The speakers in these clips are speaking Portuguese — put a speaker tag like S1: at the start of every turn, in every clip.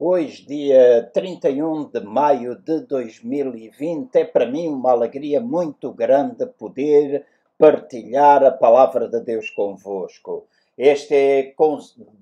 S1: Hoje, dia 31 de maio de 2020, é para mim uma alegria muito grande poder partilhar a palavra de Deus convosco. Este é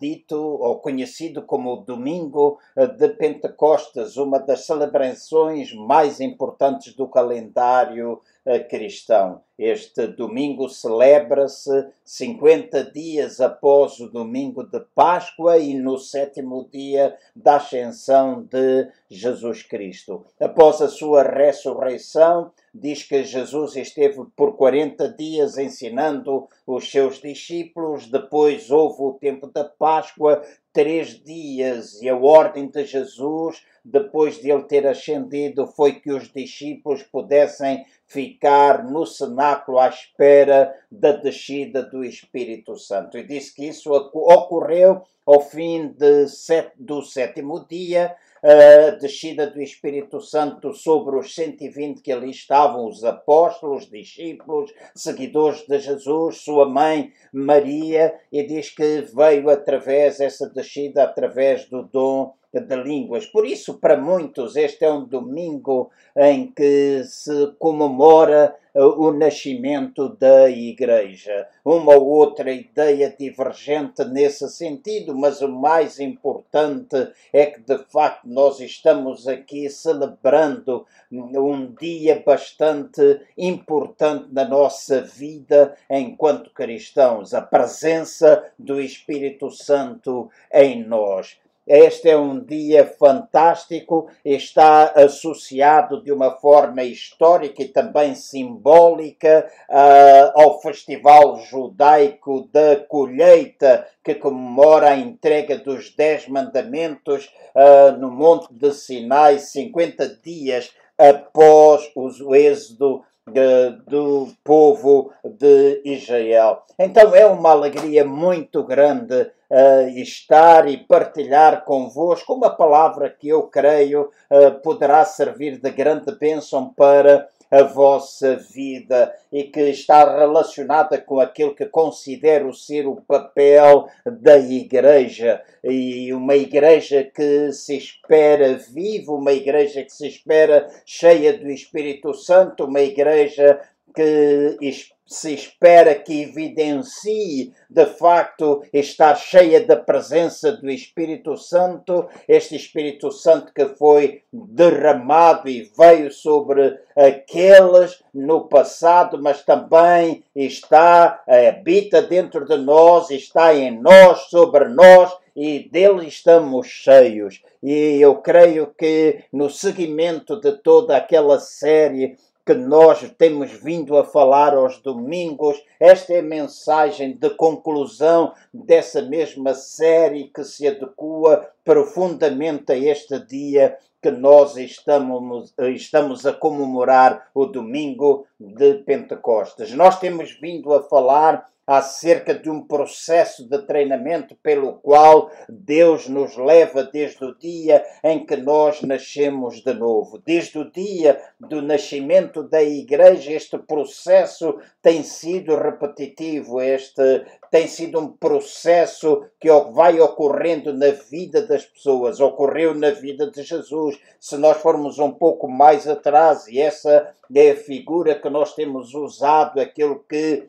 S1: dito ou conhecido como o Domingo de Pentecostes, uma das celebrações mais importantes do calendário cristão. Este domingo celebra-se 50 dias após o domingo de Páscoa e no sétimo dia da ascensão de Jesus Cristo. Após a sua ressurreição, diz que Jesus esteve por 40 dias ensinando os seus discípulos, depois houve o tempo da Páscoa, três dias, e a ordem de Jesus, depois de ele ter ascendido, foi que os discípulos pudessem ficar no cenáculo à espera da descida do Espírito Santo. E disse que isso ocorreu ao fim set, do sétimo dia, a descida do Espírito Santo sobre os 120 que ali estavam, os apóstolos, discípulos, seguidores de Jesus, sua mãe Maria, e diz que veio através, essa descida, através do dom de línguas. Por isso, para muitos, este é um domingo em que se comemora uh, o nascimento da Igreja. Uma ou outra ideia divergente nesse sentido, mas o mais importante é que, de facto, nós estamos aqui celebrando um dia bastante importante na nossa vida enquanto cristãos a presença do Espírito Santo em nós. Este é um dia fantástico, está associado de uma forma histórica e também simbólica uh, ao Festival Judaico da Colheita, que comemora a entrega dos Dez Mandamentos uh, no Monte de Sinai, 50 dias após o êxodo do povo de Israel. Então é uma alegria muito grande uh, estar e partilhar convosco uma palavra que eu creio uh, poderá servir de grande bênção para a vossa vida e que está relacionada com aquilo que considero ser o papel da Igreja. E uma Igreja que se espera viva, uma Igreja que se espera cheia do Espírito Santo, uma Igreja que se espera que evidencie de facto estar cheia da presença do Espírito Santo, este Espírito Santo que foi derramado e veio sobre aqueles no passado, mas também está, habita dentro de nós, está em nós, sobre nós e dele estamos cheios. E eu creio que no seguimento de toda aquela série que nós temos vindo a falar aos domingos. Esta é a mensagem de conclusão dessa mesma série que se adequa profundamente a este dia que nós estamos, estamos a comemorar o domingo de Pentecostes. Nós temos vindo a falar acerca de um processo de treinamento pelo qual Deus nos leva desde o dia em que nós nascemos de novo. Desde o dia do nascimento da igreja, este processo tem sido repetitivo, este tem sido um processo que vai ocorrendo na vida das pessoas, ocorreu na vida de Jesus. Se nós formos um pouco mais atrás, e essa é a figura que nós temos usado, aquilo que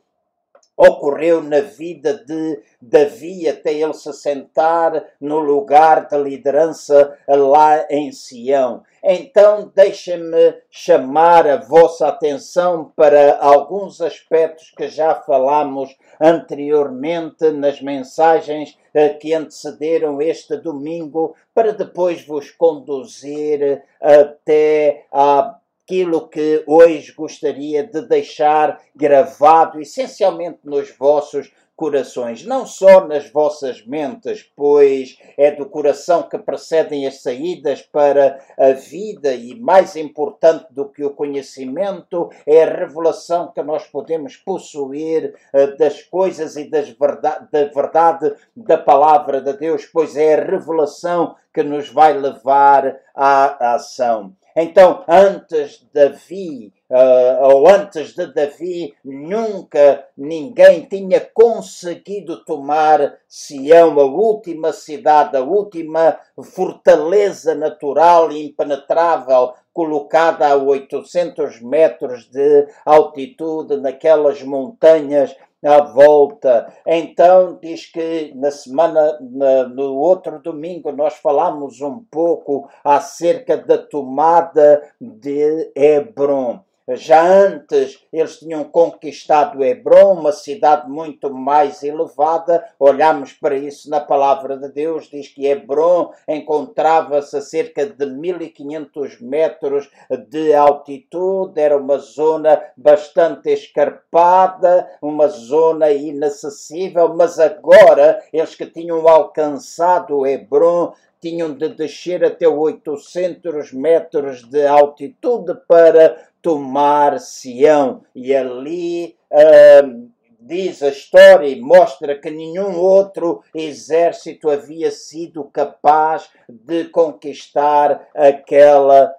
S1: ocorreu na vida de Davi até ele se sentar no lugar da liderança lá em Sião. Então, deixem-me chamar a vossa atenção para alguns aspectos que já falamos anteriormente nas mensagens eh, que antecederam este domingo, para depois vos conduzir até a aquilo que hoje gostaria de deixar gravado essencialmente nos vossos corações, não só nas vossas mentes, pois é do coração que precedem as saídas para a vida e mais importante do que o conhecimento é a revelação que nós podemos possuir uh, das coisas e das verdade, da verdade da palavra de Deus, pois é a revelação que nos vai levar à ação. Então, antes de Davi, uh, ou antes de Davi, nunca ninguém tinha conseguido tomar Sião, a última cidade, a última fortaleza natural e impenetrável, colocada a 800 metros de altitude naquelas montanhas à volta. Então, diz que na semana, na, no outro domingo, nós falamos um pouco acerca da tomada de Hebron. Já antes eles tinham conquistado Hebron, uma cidade muito mais elevada. Olhamos para isso na palavra de Deus, diz que Hebron encontrava-se a cerca de 1500 metros de altitude, era uma zona bastante escarpada, uma zona inacessível, mas agora eles que tinham alcançado Hebron tinham de descer até 800 metros de altitude para tomar Sião. E ali uh, diz a história e mostra que nenhum outro exército havia sido capaz de conquistar aquela,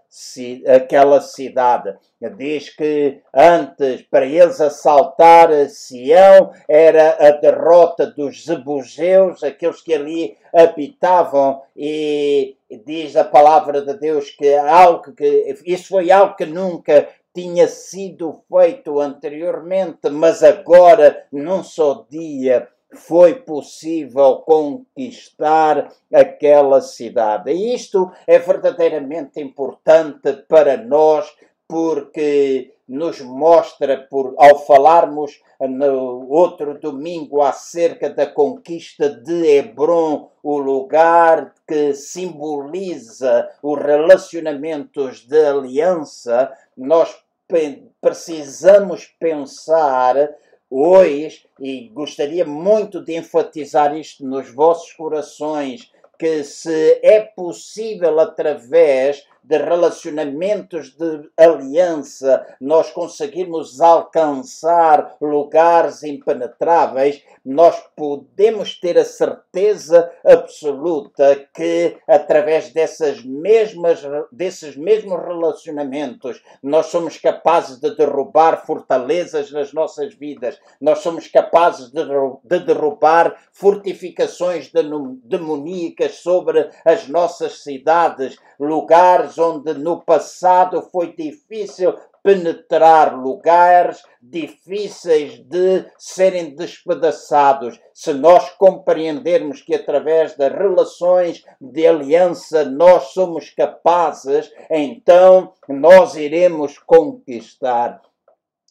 S1: aquela cidade. Diz que antes, para eles assaltar Sião, era a derrota dos Zebuseus, aqueles que ali habitavam, e diz a palavra de Deus que algo que isso foi algo que nunca tinha sido feito anteriormente, mas agora, num só dia, foi possível conquistar aquela cidade. E isto é verdadeiramente importante para nós, porque nos mostra, por, ao falarmos no outro domingo acerca da conquista de Hebron, o lugar que simboliza os relacionamentos de aliança, nós precisamos pensar hoje, e gostaria muito de enfatizar isto nos vossos corações, que se é possível através de relacionamentos de aliança, nós conseguirmos alcançar lugares impenetráveis, nós podemos ter a certeza absoluta que através dessas mesmas, desses mesmos relacionamentos nós somos capazes de derrubar fortalezas nas nossas vidas, nós somos capazes de, de derrubar fortificações demoníacas sobre as nossas cidades, lugares onde no passado foi difícil penetrar lugares difíceis de serem despedaçados. Se nós compreendermos que através das relações de aliança nós somos capazes, então nós iremos conquistar.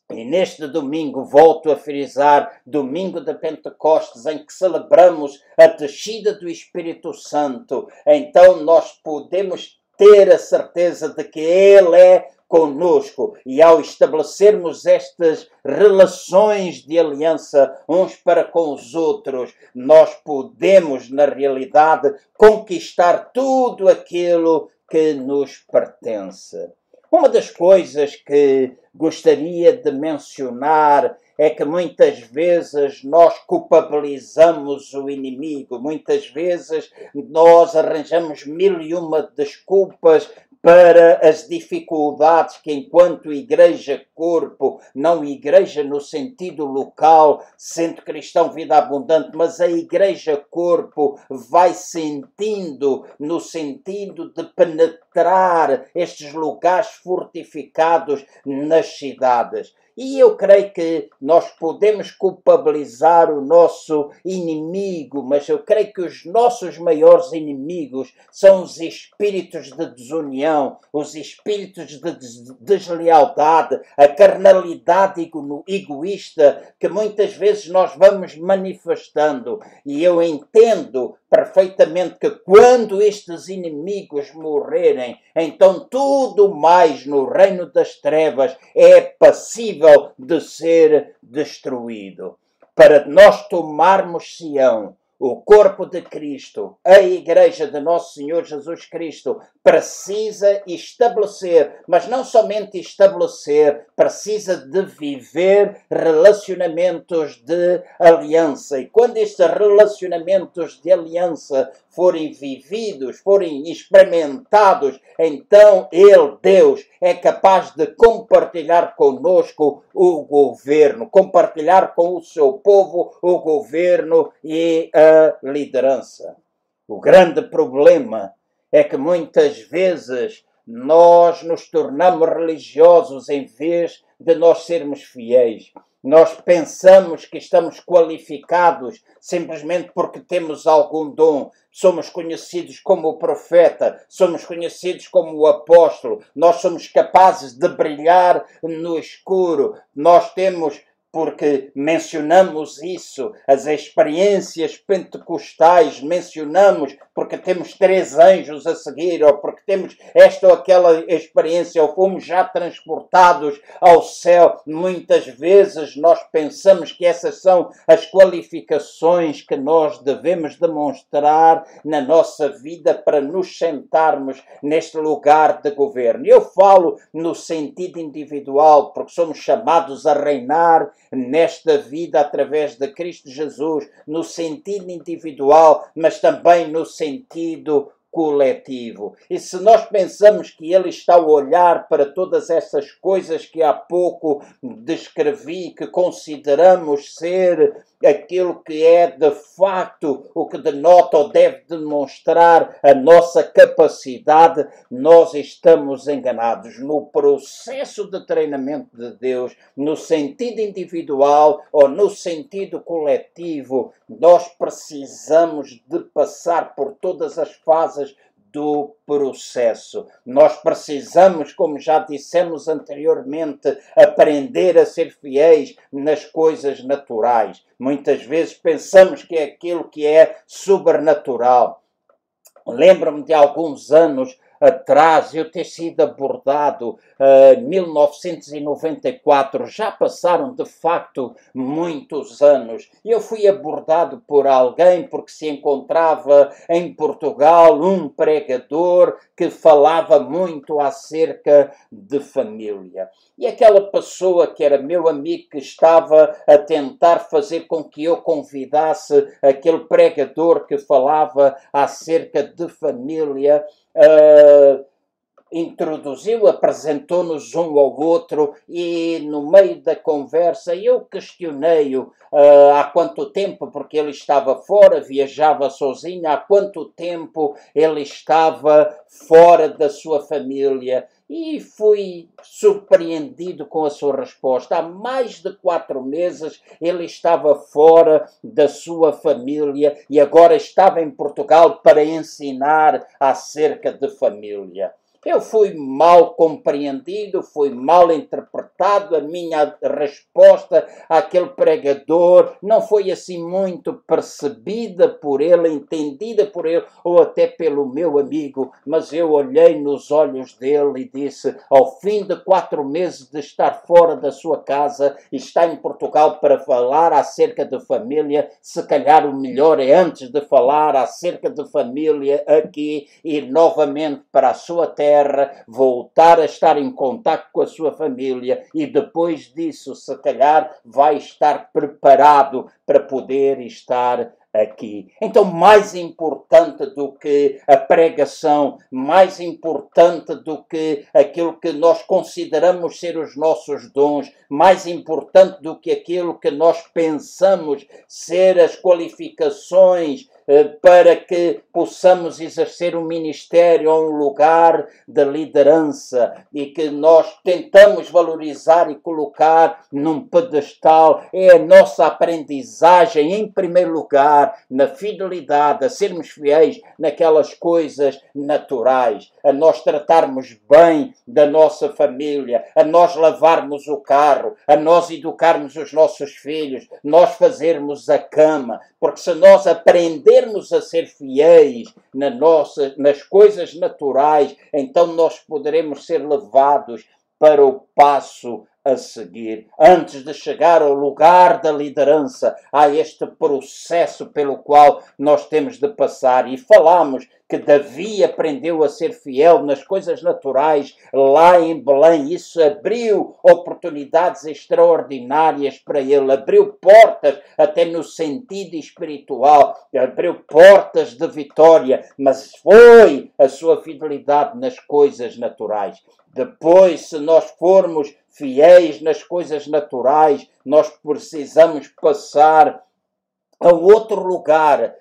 S1: E neste domingo, volto a frisar, domingo de Pentecostes, em que celebramos a descida do Espírito Santo, então nós podemos ter a certeza de que Ele é conosco e ao estabelecermos estas relações de aliança uns para com os outros, nós podemos, na realidade, conquistar tudo aquilo que nos pertence. Uma das coisas que gostaria de mencionar é que muitas vezes nós culpabilizamos o inimigo, muitas vezes nós arranjamos mil e uma desculpas para as dificuldades que, enquanto igreja corpo, não igreja no sentido local, sendo cristão vida abundante, mas a igreja corpo vai sentindo no sentido de penetrar estes lugares fortificados nas cidades. E eu creio que nós podemos culpabilizar o nosso inimigo, mas eu creio que os nossos maiores inimigos são os espíritos de desunião, os espíritos de deslealdade, a carnalidade egoísta que muitas vezes nós vamos manifestando. E eu entendo perfeitamente que quando estes inimigos morrerem, então tudo mais no reino das trevas é passível de ser destruído. Para nós tomarmos Sião, o corpo de Cristo, a Igreja de Nosso Senhor Jesus Cristo, precisa estabelecer, mas não somente estabelecer, precisa de viver relacionamentos de aliança. E quando estes relacionamentos de aliança forem vividos, forem experimentados, então Ele, Deus, é capaz de compartilhar conosco o governo, compartilhar com o seu povo o governo e a liderança. O grande problema é que muitas vezes nós nos tornamos religiosos em vez de nós sermos fiéis. Nós pensamos que estamos qualificados simplesmente porque temos algum dom. Somos conhecidos como o profeta, somos conhecidos como o apóstolo, nós somos capazes de brilhar no escuro, nós temos porque mencionamos isso, as experiências pentecostais, mencionamos porque temos três anjos a seguir, ou porque temos esta ou aquela experiência, ou fomos já transportados ao céu. Muitas vezes nós pensamos que essas são as qualificações que nós devemos demonstrar na nossa vida para nos sentarmos neste lugar de governo. Eu falo no sentido individual, porque somos chamados a reinar nesta vida através de Cristo Jesus, no sentido individual, mas também no sentido coletivo. E se nós pensamos que ele está a olhar para todas essas coisas que há pouco descrevi, que consideramos ser aquilo que é de facto o que denota ou deve demonstrar a nossa capacidade, nós estamos enganados. No processo de treinamento de Deus, no sentido individual ou no sentido coletivo, nós precisamos de passar por todas as fases do processo. Nós precisamos, como já dissemos anteriormente, aprender a ser fiéis nas coisas naturais. Muitas vezes pensamos que é aquilo que é sobrenatural. Lembro-me de alguns anos atrás eu ter sido abordado em uh, 1994, já passaram de facto muitos anos. Eu fui abordado por alguém porque se encontrava em Portugal um pregador que falava muito acerca de família. E aquela pessoa que era meu amigo que estava a tentar fazer com que eu convidasse aquele pregador que falava acerca de família uh, introduziu, apresentou-nos um ao outro e no meio da conversa eu questionei-o uh, há quanto tempo, porque ele estava fora, viajava sozinho, há quanto tempo ele estava fora da sua família e fui surpreendido com a sua resposta. Há mais de quatro meses ele estava fora da sua família e agora estava em Portugal para ensinar acerca de família. Eu fui mal compreendido, fui mal interpretado, a minha resposta àquele pregador não foi assim muito percebida por ele, entendida por ele ou até pelo meu amigo, mas eu olhei nos olhos dele e disse: ao fim de quatro meses de estar fora da sua casa está em Portugal para falar acerca de família, se calhar o melhor é antes de falar acerca de família aqui ir novamente para a sua terra voltar a estar em contato com a sua família e depois disso, se calhar, vai estar preparado para poder estar aqui. Então, mais importante do que a pregação, mais importante do que aquilo que nós consideramos ser os nossos dons, mais importante do que aquilo que nós pensamos ser as qualificações para que possamos exercer um ministério ou um lugar de liderança e que nós tentamos valorizar e colocar num pedestal. É a nossa aprendizagem, em primeiro lugar, na fidelidade, a sermos fiéis naquelas coisas naturais, a nós tratarmos bem da nossa família, a nós lavarmos o carro, a nós educarmos os nossos filhos, nós fazermos a cama, porque se nós aprendermos aprendermos a ser fiéis na nossa, nas coisas naturais, então nós poderemos ser levados para o passo a seguir. Antes de chegar ao lugar da liderança, há este processo pelo qual nós temos de passar. E falamos que Davi aprendeu a ser fiel nas coisas naturais lá em Belém. Isso abriu oportunidades extraordinárias para ele, abriu portas até no sentido espiritual, abriu portas de vitória, mas foi a sua fidelidade nas coisas naturais. Depois, se nós formos fiéis nas coisas naturais, nós precisamos passar a outro lugar,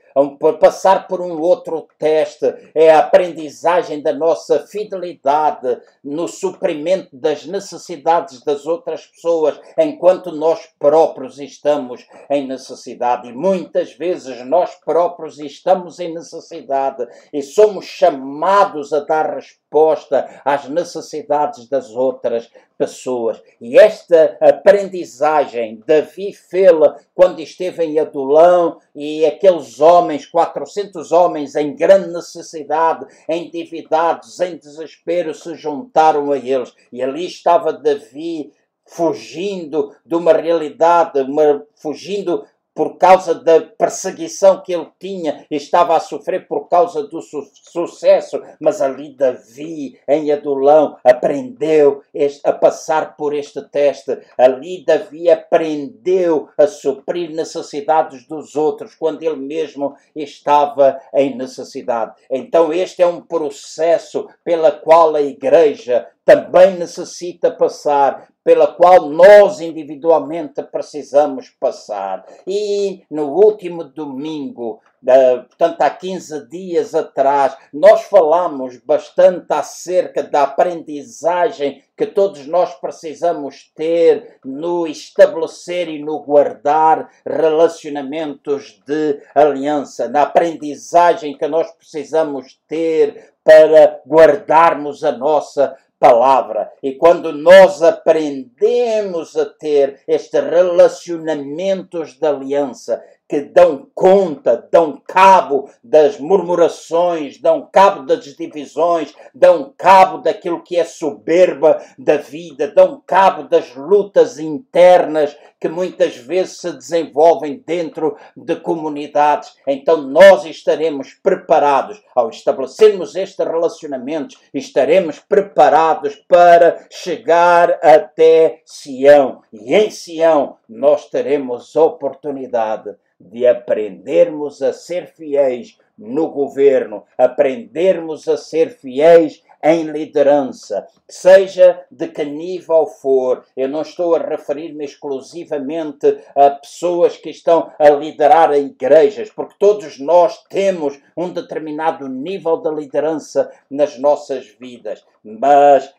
S1: passar por um outro teste, é a aprendizagem da nossa fidelidade no suprimento das necessidades das outras pessoas, enquanto nós próprios estamos em necessidade. E muitas vezes nós próprios estamos em necessidade e somos chamados a dar resposta às necessidades das outras pessoas. E esta aprendizagem Davi fê-la quando esteve em Adulão e aqueles homens, 400 homens em grande necessidade, endividados, em desespero, se juntaram a eles. E ali estava Davi fugindo de uma realidade, uma, fugindo por causa da perseguição que ele tinha, estava a sofrer por causa do su sucesso, mas ali Davi, em Adulão, aprendeu a passar por este teste. Ali Davi aprendeu a suprir necessidades dos outros quando ele mesmo estava em necessidade. Então, este é um processo pela qual a igreja também necessita passar, pela qual nós individualmente precisamos passar. E no último domingo, uh, portanto há 15 dias atrás, nós falamos bastante acerca da aprendizagem que todos nós precisamos ter no estabelecer e no guardar relacionamentos de aliança, na aprendizagem que nós precisamos ter para guardarmos a nossa palavra. E quando nós aprendemos a ter estes relacionamentos de aliança, que dão conta, dão cabo das murmurações, dão cabo das divisões, dão cabo daquilo que é soberba da vida, dão cabo das lutas internas que muitas vezes se desenvolvem dentro de comunidades. Então nós estaremos preparados, ao estabelecermos estes relacionamentos, estaremos preparados para chegar até Sião. E em Sião nós teremos oportunidade de aprendermos a ser fiéis no governo, aprendermos a ser fiéis em liderança, seja de que nível for. Eu não estou a referir-me exclusivamente a pessoas que estão a liderar igrejas, porque todos nós temos um determinado nível de liderança nas nossas vidas, mas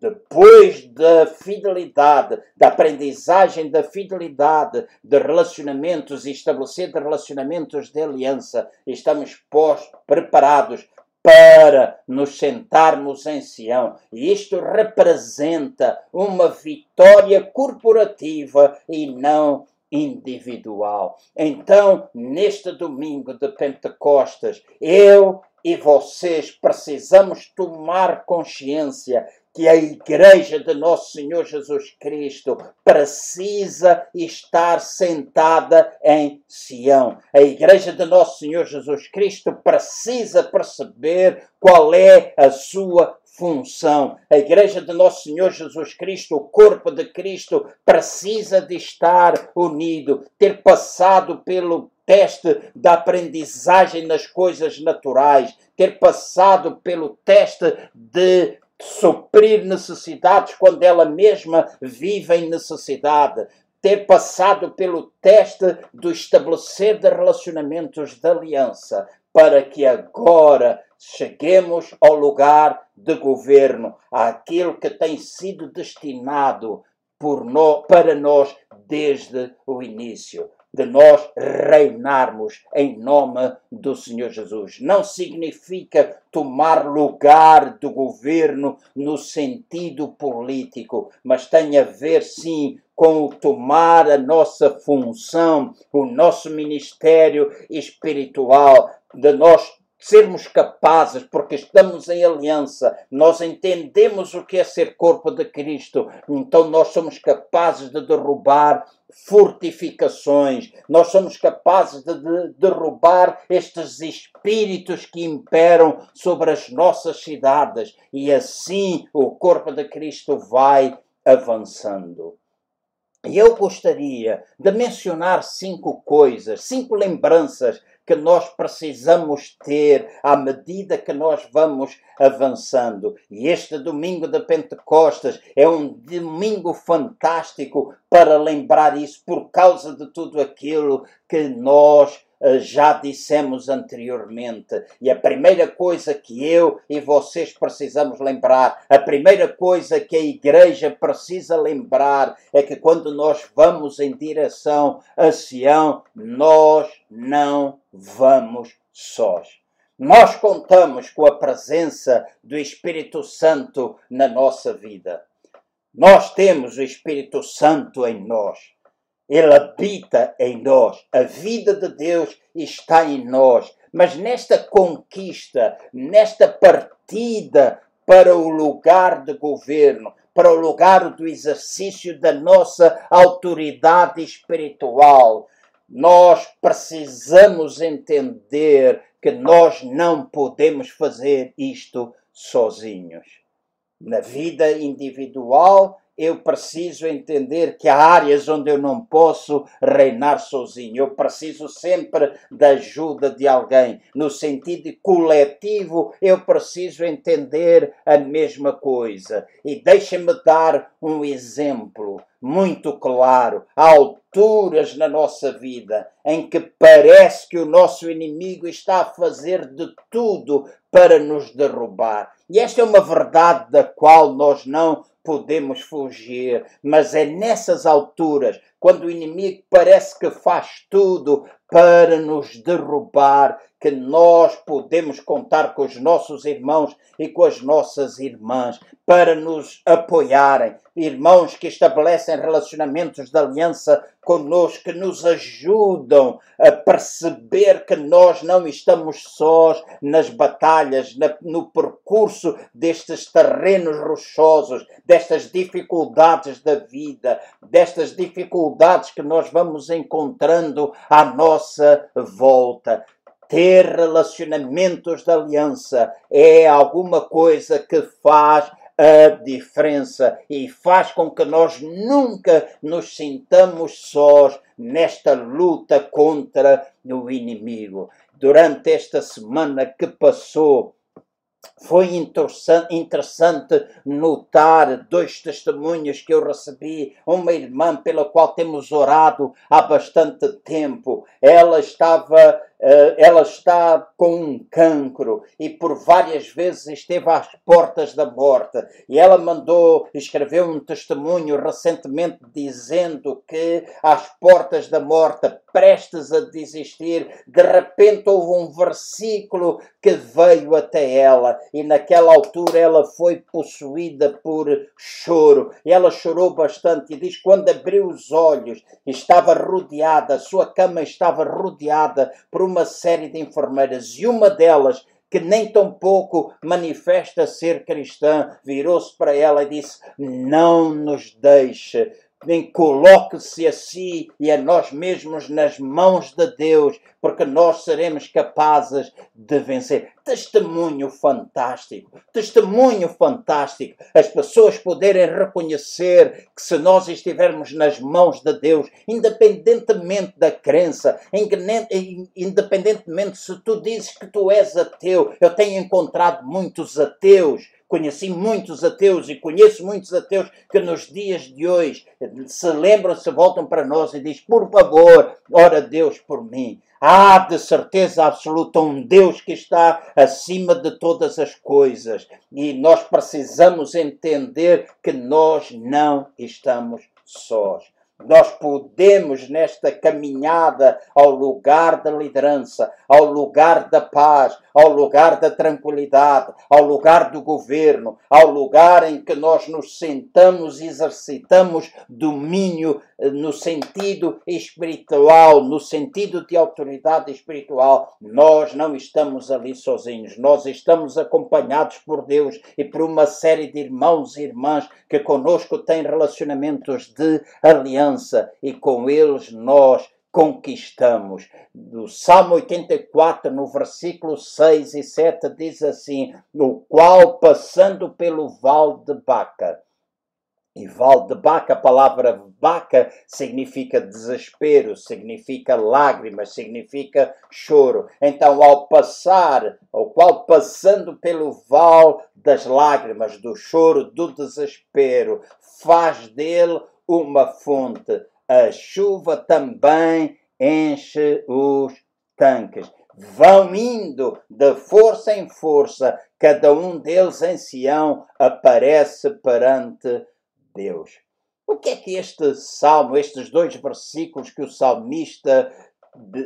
S1: depois da fidelidade, da aprendizagem da fidelidade, de relacionamentos e estabelecer de relacionamentos de aliança, estamos postos, preparados para nos sentarmos em Sião. E isto representa uma vitória corporativa e não individual. Então, neste domingo de Pentecostes, eu e vocês precisamos tomar consciência que a Igreja de Nosso Senhor Jesus Cristo precisa estar sentada em Sião. A Igreja de Nosso Senhor Jesus Cristo precisa perceber qual é a sua função. A Igreja de Nosso Senhor Jesus Cristo, o corpo de Cristo, precisa de estar unido, ter passado pelo teste da aprendizagem nas coisas naturais, ter passado pelo teste de suprir necessidades quando ela mesma vive em necessidade, ter passado pelo teste do estabelecer de relacionamentos de aliança, para que agora cheguemos ao lugar de governo, àquilo que tem sido destinado por no, para nós desde o início de nós reinarmos em nome do Senhor Jesus. Não significa tomar lugar do governo no sentido político, mas tem a ver sim com tomar a nossa função, o nosso ministério espiritual, de nós sermos capazes, porque estamos em aliança, nós entendemos o que é ser corpo de Cristo, então nós somos capazes de derrubar fortificações, nós somos capazes de, de derrubar estes espíritos que imperam sobre as nossas cidades, e assim o corpo de Cristo vai avançando. E eu gostaria de mencionar cinco coisas, cinco lembranças que nós precisamos ter à medida que nós vamos avançando. E este domingo de Pentecostes é um domingo fantástico para lembrar isso por causa de tudo aquilo que nós já dissemos anteriormente. E a primeira coisa que eu e vocês precisamos lembrar, a primeira coisa que a igreja precisa lembrar é que quando nós vamos em direção a Sião, nós não vamos sós. Nós contamos com a presença do Espírito Santo na nossa vida. Nós temos o Espírito Santo em nós. Ele habita em nós. A vida de Deus está em nós. Mas nesta conquista, nesta partida para o lugar de governo, para o lugar do exercício da nossa autoridade espiritual, nós precisamos entender que nós não podemos fazer isto sozinhos. Na vida individual eu preciso entender que há áreas onde eu não posso reinar sozinho. Eu preciso sempre da ajuda de alguém. No sentido coletivo, eu preciso entender a mesma coisa. E deixa-me dar um exemplo muito claro. Há alturas na nossa vida em que parece que o nosso inimigo está a fazer de tudo para nos derrubar. E esta é uma verdade da qual nós não podemos fugir, mas é nessas alturas, quando o inimigo parece que faz tudo para nos derrubar, que nós podemos contar com os nossos irmãos e com as nossas irmãs para nos apoiarem. Irmãos que estabelecem relacionamentos de aliança conosco, que nos ajudam a perceber que nós não estamos sós nas batalhas, no percurso destes terrenos rochosos, destas dificuldades da vida, destas dificuldades que nós vamos encontrando à nossa volta ter relacionamentos de aliança é alguma coisa que faz a diferença e faz com que nós nunca nos sintamos sós nesta luta contra o inimigo. Durante esta semana que passou, foi interessante notar dois testemunhos que eu recebi. Uma irmã pela qual temos orado há bastante tempo. Ela estava ela está com um cancro e por várias vezes esteve às portas da morte. E ela mandou, escreveu um testemunho recentemente dizendo que às portas da morte, prestes a desistir, de repente houve um versículo que veio até ela e naquela altura ela foi possuída por choro. Ela chorou bastante e diz quando abriu os olhos estava rodeada, a sua cama estava rodeada por uma série de enfermeiras e uma delas que nem tão pouco manifesta ser cristã, virou-se para ela e disse: Não nos deixe nem coloque-se a si e a nós mesmos nas mãos de Deus, porque nós seremos capazes de vencer. Testemunho fantástico, testemunho fantástico. As pessoas poderem reconhecer que se nós estivermos nas mãos de Deus, independentemente da crença, independentemente se tu dizes que tu és ateu, eu tenho encontrado muitos ateus Conheci muitos ateus e conheço muitos ateus que nos dias de hoje se lembram, se voltam para nós e dizem: Por favor, ora Deus por mim. Há de certeza absoluta um Deus que está acima de todas as coisas e nós precisamos entender que nós não estamos sós. Nós podemos, nesta caminhada ao lugar da liderança, ao lugar da paz, ao lugar da tranquilidade, ao lugar do governo, ao lugar em que nós nos sentamos e exercitamos domínio no sentido espiritual, no sentido de autoridade espiritual, nós não estamos ali sozinhos. Nós estamos acompanhados por Deus e por uma série de irmãos e irmãs que conosco têm relacionamentos de aliança e com eles nós conquistamos. Do Salmo 84, no versículo 6 e 7, diz assim: No qual, passando pelo vale de Baca, e vale de Baca, a palavra Baca significa desespero, significa lágrimas, significa choro. Então, ao passar, ao qual passando pelo vale das lágrimas, do choro, do desespero, faz dele uma fonte a chuva também enche os tanques. Vão indo de força em força, cada um deles em Sião aparece perante Deus. O que é que este salmo, estes dois versículos que o salmista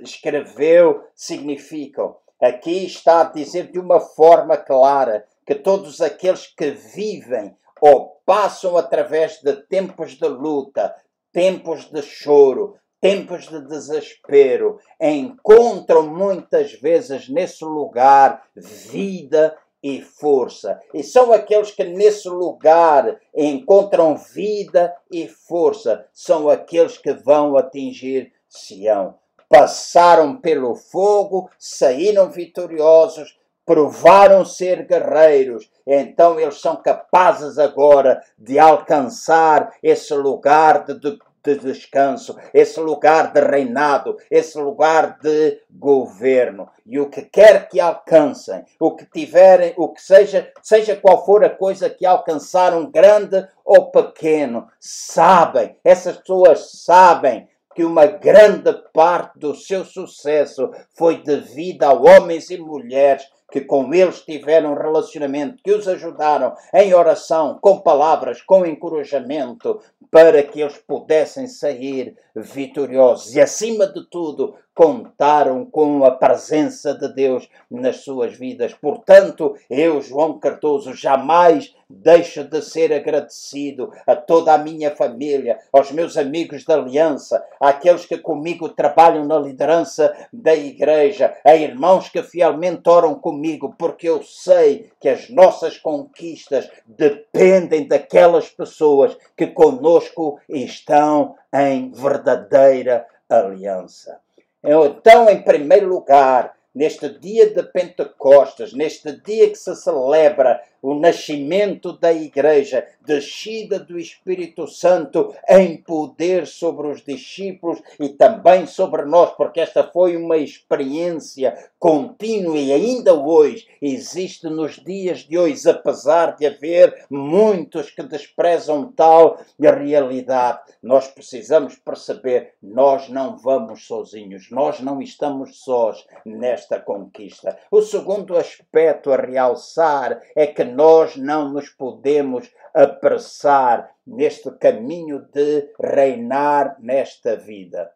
S1: escreveu, significam? Aqui está a dizer de uma forma clara que todos aqueles que vivem ou passam através de tempos de luta, tempos de choro, tempos de desespero, encontram muitas vezes nesse lugar vida e força. E são aqueles que nesse lugar encontram vida e força, são aqueles que vão atingir Sião. Passaram pelo fogo, saíram vitoriosos, provaram ser guerreiros, então eles são capazes agora de alcançar esse lugar de, de, descanso, esse lugar de reinado, esse lugar de governo. E o que quer que alcancem, o que tiverem, o que seja, seja qual for a coisa que alcançaram, grande ou pequeno, sabem, essas pessoas sabem que uma grande parte do seu sucesso foi devida a homens e mulheres que com eles tiveram relacionamento, que os ajudaram em oração, com palavras, com encorajamento, para que eles pudessem sair vitoriosos. E acima de tudo, contaram com a presença de Deus nas suas vidas. Portanto, eu, João Cardoso, jamais deixo de ser agradecido a toda a minha família, aos meus amigos da aliança, àqueles que comigo trabalham na liderança da igreja, a irmãos que fielmente oram comigo, porque eu sei que as nossas conquistas dependem daquelas pessoas que conosco estão em verdadeira aliança. Então, em primeiro lugar, neste dia de Pentecostes, neste dia que se celebra o nascimento da Igreja, descida do Espírito Santo em poder sobre os discípulos e também sobre nós, porque esta foi uma experiência contínua e ainda hoje existe nos dias de hoje, apesar de haver muitos que desprezam tal realidade. Nós precisamos perceber, nós não vamos sozinhos, nós não estamos sós nesta conquista. O segundo aspecto a realçar é que nós não nos podemos apressar neste caminho de reinar nesta vida.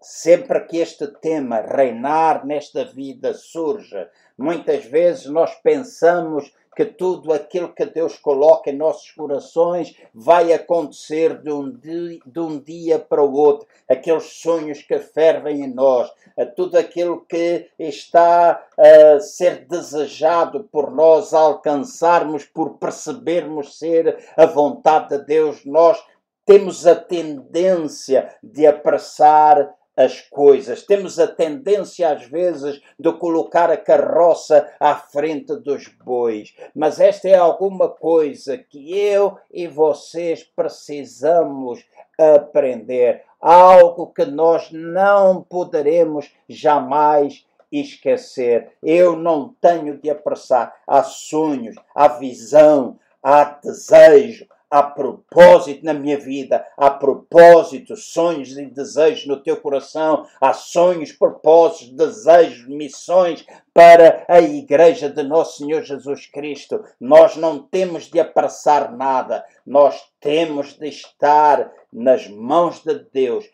S1: Sempre que este tema, reinar nesta vida, surge, muitas vezes nós pensamos que tudo aquilo que Deus coloca em nossos corações vai acontecer de um dia, de um dia para o outro. Aqueles sonhos que fervem em nós, tudo aquilo que está a ser desejado por nós alcançarmos, por percebermos ser a vontade de Deus, nós temos a tendência de apressar as coisas. Temos a tendência, às vezes, de colocar a carroça à frente dos bois. Mas esta é alguma coisa que eu e vocês precisamos aprender. Algo que nós não poderemos jamais esquecer. Eu não tenho de apressar. Há sonhos, há visão, há desejo, há propósito na minha vida, há propósito, sonhos e desejos no teu coração, há sonhos, propósitos, desejos, missões para a Igreja de Nosso Senhor Jesus Cristo. Nós não temos de apressar nada, nós temos de estar nas mãos de Deus,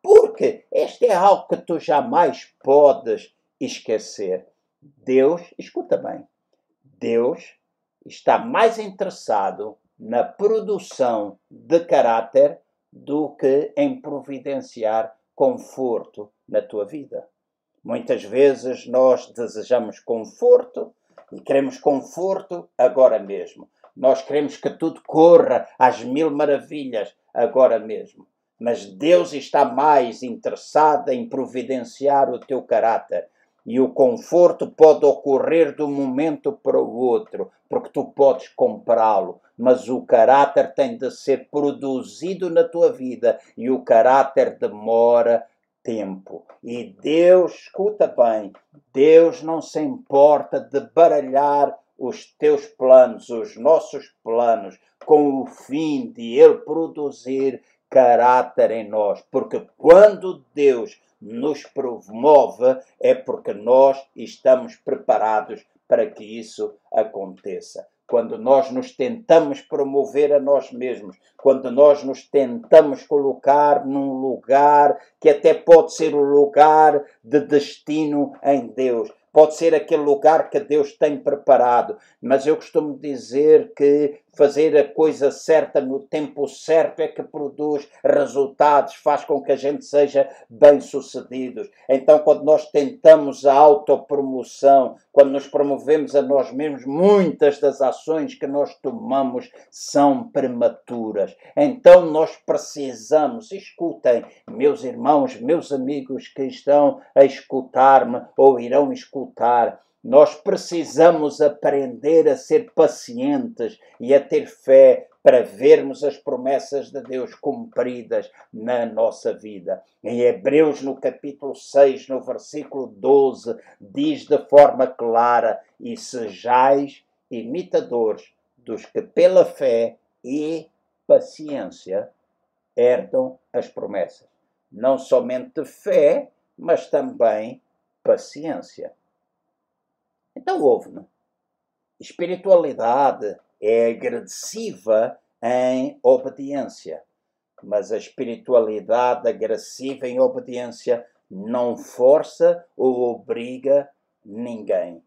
S1: porque este é algo que tu jamais podes esquecer. Deus, escuta bem, Deus está mais interessado na produção de caráter do que em providenciar conforto na tua vida. Muitas vezes nós desejamos conforto e queremos conforto agora mesmo. Nós queremos que tudo corra às mil maravilhas agora mesmo. Mas Deus está mais interessado em providenciar o teu caráter. E o conforto pode ocorrer de um momento para o outro, porque tu podes comprá-lo, mas o caráter tem de ser produzido na tua vida e o caráter demora tempo. E Deus, escuta bem, Deus não se importa de baralhar os teus planos, os nossos planos, com o fim de Ele produzir caráter em nós. Porque quando Deus nos promove, é porque nós estamos preparados para que isso aconteça quando nós nos tentamos promover a nós mesmos, quando nós nos tentamos colocar num lugar que até pode ser o lugar de destino em Deus, pode ser aquele lugar que Deus tem preparado, mas eu costumo dizer que fazer a coisa certa no tempo certo é que produz resultados, faz com que a gente seja bem-sucedidos. Então, quando nós tentamos a autopromoção, quando nos promovemos a nós mesmos, muitas das ações que nós tomamos são prematuras. Então, nós precisamos, escutem, meus irmãos, meus amigos que estão a escutar-me ou irão escutar, nós precisamos aprender a ser pacientes e a ter fé para vermos as promessas de Deus cumpridas na nossa vida. Em Hebreus, no capítulo 6, no versículo 12, diz de forma clara: E sejais imitadores dos que pela fé e paciência herdam as promessas. Não somente fé, mas também paciência. Então ouve-me. Espiritualidade é agressiva em obediência, mas a espiritualidade agressiva em obediência não força ou obriga ninguém.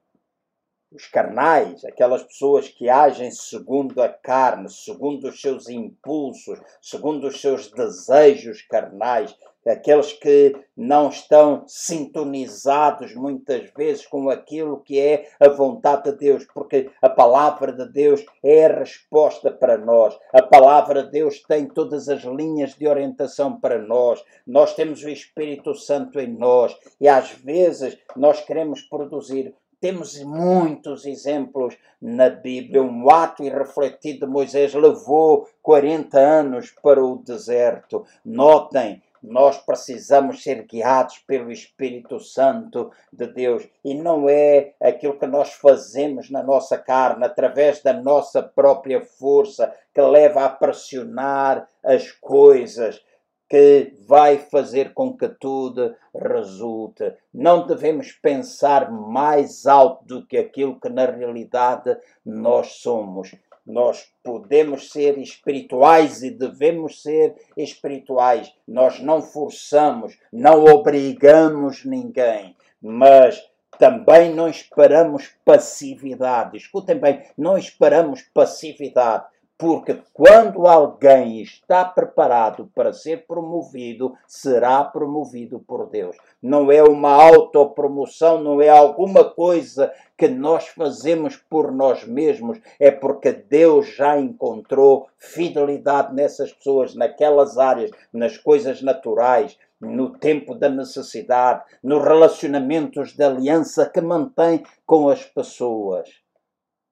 S1: Os carnais, aquelas pessoas que agem segundo a carne, segundo os seus impulsos, segundo os seus desejos carnais, aqueles que não estão sintonizados muitas vezes com aquilo que é a vontade de Deus, porque a palavra de Deus é a resposta para nós. A palavra de Deus tem todas as linhas de orientação para nós. Nós temos o Espírito Santo em nós e às vezes nós queremos produzir temos muitos exemplos na Bíblia. Um ato irrefletido de Moisés levou 40 anos para o deserto. Notem, nós precisamos ser guiados pelo Espírito Santo de Deus e não é aquilo que nós fazemos na nossa carne, através da nossa própria força, que leva a pressionar as coisas que vai fazer com que tudo resulte. Não devemos pensar mais alto do que aquilo que na realidade nós somos. Nós podemos ser espirituais e devemos ser espirituais. Nós não forçamos, não obrigamos ninguém, mas também não esperamos passividade. Escutem bem, não esperamos passividade. Porque quando alguém está preparado para ser promovido, será promovido por Deus. Não é uma autopromoção, não é alguma coisa que nós fazemos por nós mesmos, é porque Deus já encontrou fidelidade nessas pessoas, naquelas áreas, nas coisas naturais, no tempo da necessidade, nos relacionamentos de aliança que mantém com as pessoas.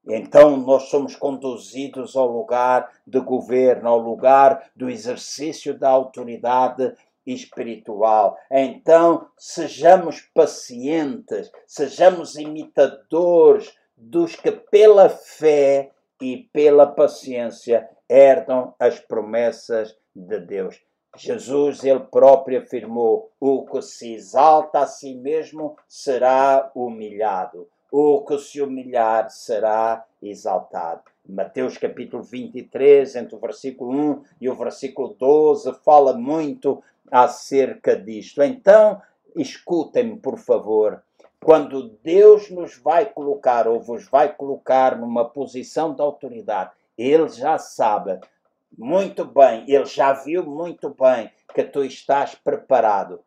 S1: Então nós somos conduzidos ao lugar de governo, ao lugar do exercício da autoridade espiritual. Então sejamos pacientes, sejamos imitadores dos que pela fé e pela paciência herdam as promessas de Deus. Jesus, ele próprio afirmou: o que se exalta a si mesmo será humilhado o que se humilhar será exaltado. Mateus capítulo 23, entre o versículo 1 e o versículo 12, fala muito acerca disto. Então, escutem-me, por favor. Quando Deus nos vai colocar ou vos vai colocar numa posição de autoridade, Ele já sabe muito bem, ele já viu muito bem que tu estás preparado,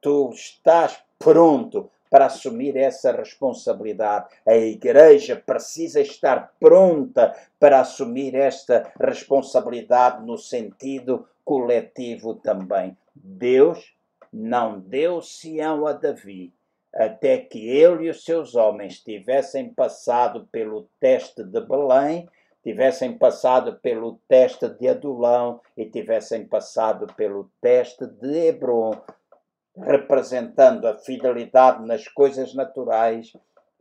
S1: tu estás pronto para assumir essa responsabilidade. A igreja precisa estar pronta para assumir esta responsabilidade no sentido coletivo também. Deus não deu Sião a Davi até que ele e os seus homens tivessem passado pelo teste de Belém, tivessem passado pelo teste de Adulão e tivessem passado pelo teste de Hebron, representando a fidelidade nas coisas naturais,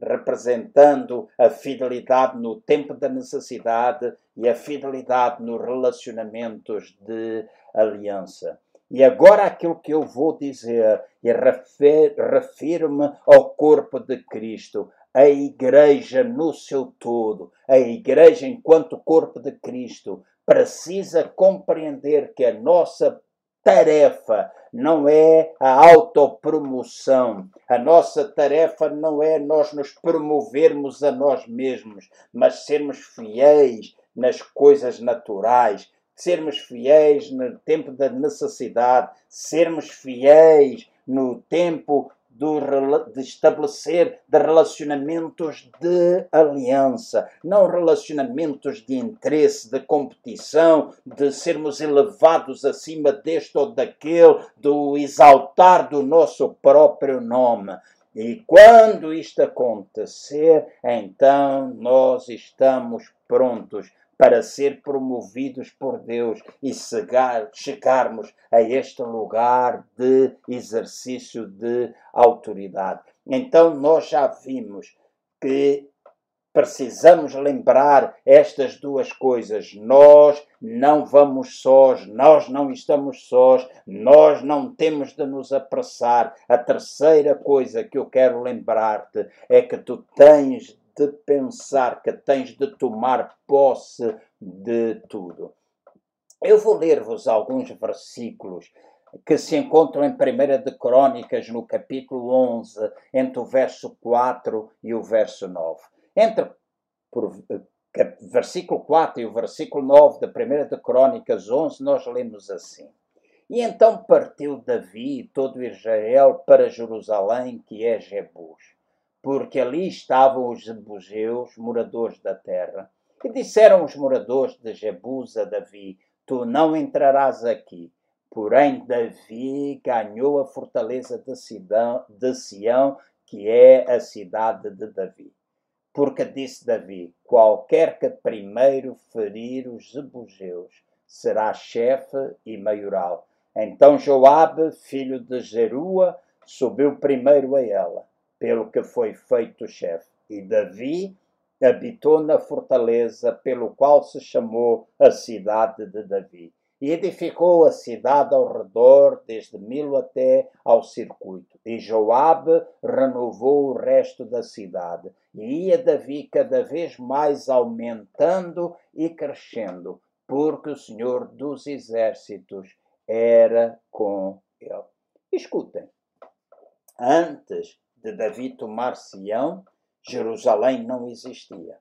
S1: representando a fidelidade no tempo da necessidade e a fidelidade nos relacionamentos de aliança. E agora aquilo que eu vou dizer e refiro-me ao corpo de Cristo, a igreja no seu todo, a igreja enquanto corpo de Cristo, precisa compreender que a nossa tarefa não é a autopromoção. A nossa tarefa não é nós nos promovermos a nós mesmos, mas sermos fiéis nas coisas naturais, sermos fiéis no tempo da necessidade, sermos fiéis no tempo do, de estabelecer de relacionamentos de aliança, não relacionamentos de interesse, de competição, de sermos elevados acima deste ou daquele, do exaltar do nosso próprio nome. E quando isto acontecer, então nós estamos prontos para ser promovidos por Deus e chegar, chegarmos a este lugar de exercício de autoridade. Então, nós já vimos que precisamos lembrar estas duas coisas. Nós não vamos sós, nós não estamos sós, nós não temos de nos apressar. A terceira coisa que eu quero lembrar-te é que tu tens de pensar, que tens de tomar posse de tudo. Eu vou ler-vos alguns versículos que se encontram em 1 de Crônicas, no capítulo 11, entre o verso 4 e o verso 9. Entre por, eh, versículo 4 e o versículo 9 da 1 de Crônicas 11, nós lemos assim. E então partiu Davi e todo Israel para Jerusalém, que é Jebus porque ali estavam os jebuseus, moradores da terra. E disseram os moradores de Jebus a Davi: Tu não entrarás aqui. Porém, Davi ganhou a fortaleza de, Sidão, de Sião, que é a cidade de Davi. Porque disse Davi: Qualquer que primeiro ferir os jebuseus será chefe e maioral. Então Joabe, filho de Jerua, subiu primeiro a ela pelo que foi feito chefe. E Davi habitou na fortaleza, pelo qual se chamou a cidade de Davi. E edificou a cidade ao redor, desde Milo até ao circuito. E Joabe renovou o resto da cidade. E ia Davi cada vez mais aumentando e crescendo, porque o Senhor dos exércitos era com ele. Escutem, antes de Davi tomar Sião, Jerusalém não existia.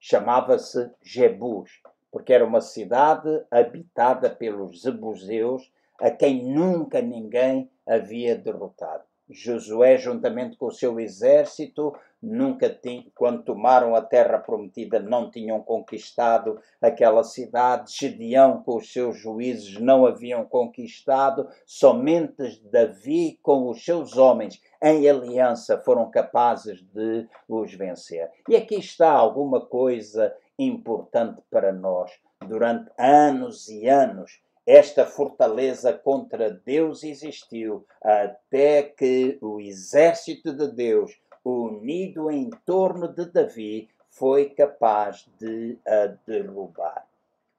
S1: Chamava-se Jebus, porque era uma cidade habitada pelos Zebuseus, a quem nunca ninguém havia derrotado. Josué, juntamente com o seu exército, nunca tinha, quando tomaram a terra prometida, não tinham conquistado aquela cidade. Gedeão, com os seus juízes, não haviam conquistado. Somente Davi, com os seus homens, em aliança, foram capazes de os vencer. E aqui está alguma coisa importante para nós. Durante anos e anos, esta fortaleza contra Deus existiu até que o exército de Deus, unido em torno de Davi, foi capaz de a derrubar.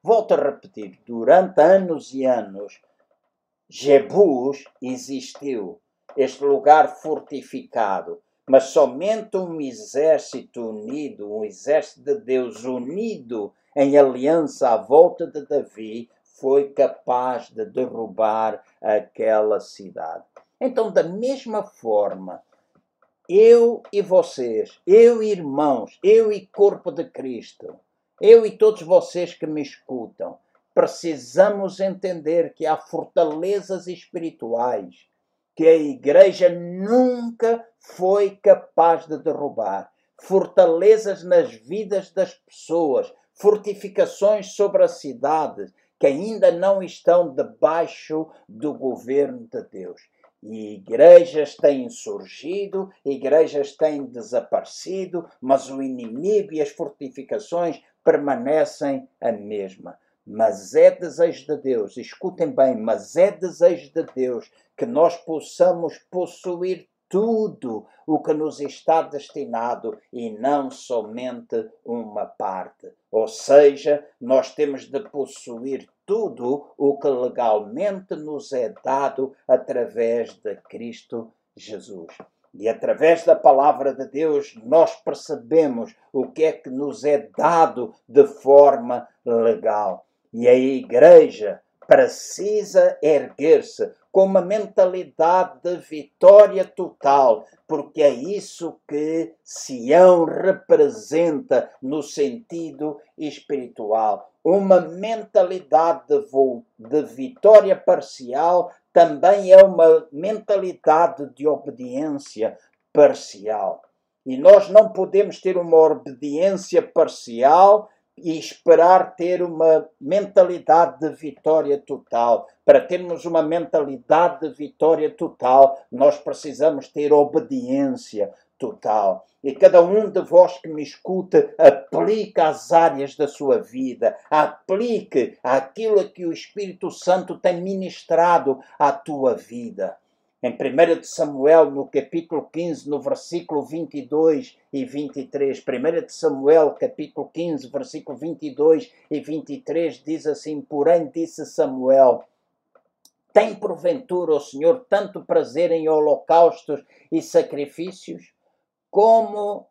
S1: Volto a repetir: durante anos e anos, Jebus existiu, este lugar fortificado, mas somente um exército unido, um exército de Deus unido em aliança à volta de Davi, foi capaz de derrubar aquela cidade. Então, da mesma forma, eu e vocês, eu e irmãos, eu e corpo de Cristo, eu e todos vocês que me escutam, precisamos entender que há fortalezas espirituais que a igreja nunca foi capaz de derrubar. Fortalezas nas vidas das pessoas, fortificações sobre a cidade que ainda não estão debaixo do governo de Deus. E igrejas têm surgido, igrejas têm desaparecido, mas o inimigo e as fortificações permanecem a mesma. Mas é desejo de Deus, escutem bem, mas é desejo de Deus que nós possamos possuir tudo o que nos está destinado e não somente uma parte. Ou seja, nós temos de possuir tudo o que legalmente nos é dado através de Cristo Jesus. E através da palavra de Deus nós percebemos o que é que nos é dado de forma legal. E a igreja precisa erguer-se com uma mentalidade de vitória total, porque é isso que Sião representa no sentido espiritual. Uma mentalidade de, de vitória parcial também é uma mentalidade de obediência parcial. E nós não podemos ter uma obediência parcial e esperar ter uma mentalidade de vitória total. Para termos uma mentalidade de vitória total, nós precisamos ter obediência total. E cada um de vós que me escuta, aplique às áreas da sua vida, aplique aquilo que o Espírito Santo tem ministrado à tua vida. Em 1 Samuel, no capítulo 15, no versículo 22 e 23, 1 Samuel, capítulo 15, versículo 22 e 23, diz assim: Porém, disse Samuel, tem porventura o Senhor tanto prazer em holocaustos e sacrifícios, como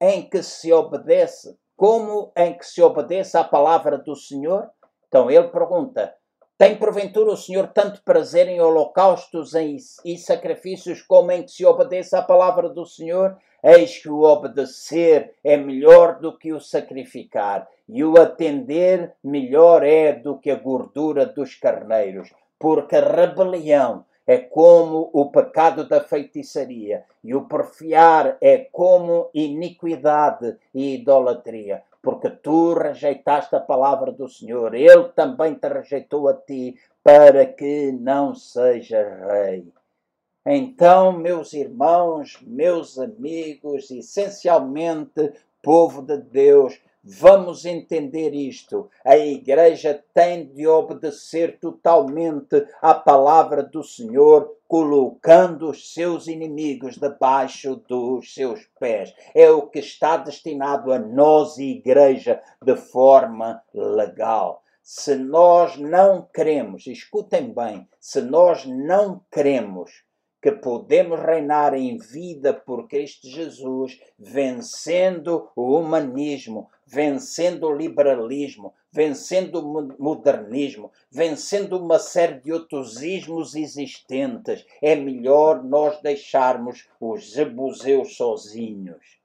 S1: em que se obedece, como em que se obedece à palavra do Senhor? Então ele pergunta: tem porventura o Senhor tanto prazer em holocaustos e sacrifícios como em que se obedeça à palavra do Senhor? Eis que o obedecer é melhor do que o sacrificar, e o atender melhor é do que a gordura dos carneiros, porque a rebelião é como o pecado da feitiçaria, e o porfiar é como iniquidade e idolatria porque tu rejeitaste a palavra do Senhor, ele também te rejeitou a ti, para que não sejas rei. Então, meus irmãos, meus amigos, essencialmente, povo de Deus, Vamos entender isto. A igreja tem de obedecer totalmente à palavra do Senhor, colocando os seus inimigos debaixo dos seus pés. É o que está destinado a nós, igreja, de forma legal. Se nós não queremos, escutem bem, se nós não queremos que podemos reinar em vida por Cristo Jesus, vencendo o humanismo, vencendo o liberalismo, vencendo o modernismo, vencendo uma série de outros ismos existentes. É melhor nós deixarmos os jebuseus sozinhos.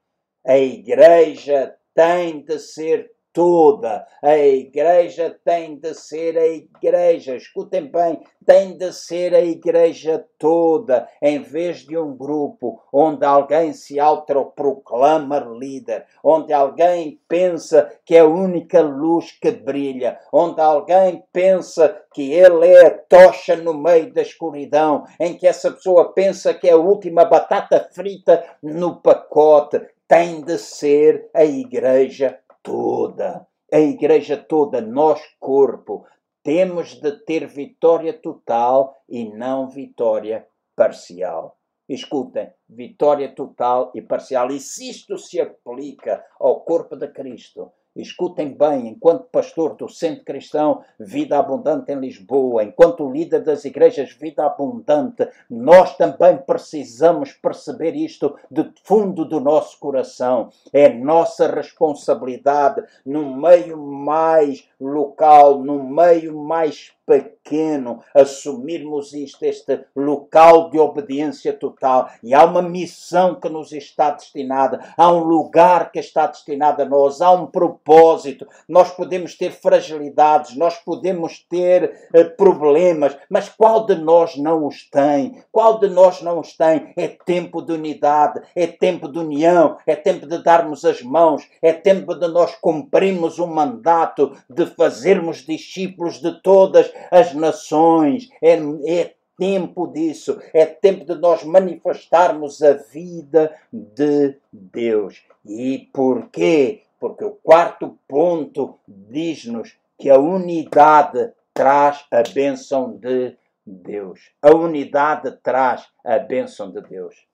S1: A igreja tem de ser toda. A igreja tem de ser a igreja. Escutem bem, tem de ser a igreja toda, em vez de um grupo onde alguém se autoproclama líder, onde alguém pensa que é a única luz que brilha, onde alguém pensa que ele é a tocha no meio da escuridão, em que essa pessoa pensa que é a última batata frita no pacote. Tem de ser a igreja toda, a igreja toda, nós, corpo, temos de ter vitória total e não vitória parcial. Escutem, vitória total e parcial. E se isto se aplica ao corpo de Cristo, Escutem bem, enquanto pastor do Centro Cristão Vida Abundante em Lisboa, enquanto líder das igrejas Vida Abundante, nós também precisamos perceber isto de fundo do nosso coração. É nossa responsabilidade no meio mais local, no meio mais pequeno, assumirmos isto, este local de obediência total. E há uma missão que nos está destinada, há um lugar que está destinado a nós, há um propósito. Nós podemos ter fragilidades, nós podemos ter eh, problemas, mas qual de nós não os tem? Qual de nós não os tem? É tempo de unidade, é tempo de união, é tempo de darmos as mãos, é tempo de nós cumprirmos o mandato de fazermos discípulos de todas as nações. É, é tempo disso, é tempo de nós manifestarmos a vida de Deus. E porquê? Porque o quarto ponto diz-nos que a unidade traz a bênção de Deus. A unidade traz a bênção de Deus.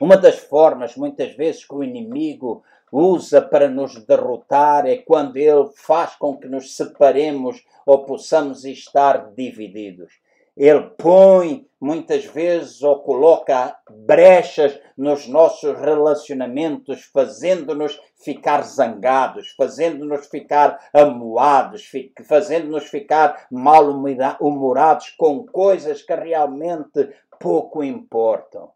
S1: Uma das formas, muitas vezes, que o inimigo usa para nos derrotar é quando ele faz com que nos separemos ou possamos estar divididos. Ele põe muitas vezes ou coloca brechas nos nossos relacionamentos, fazendo-nos ficar zangados, fazendo-nos ficar amuados, fazendo-nos ficar mal-humorados com coisas que realmente pouco importam.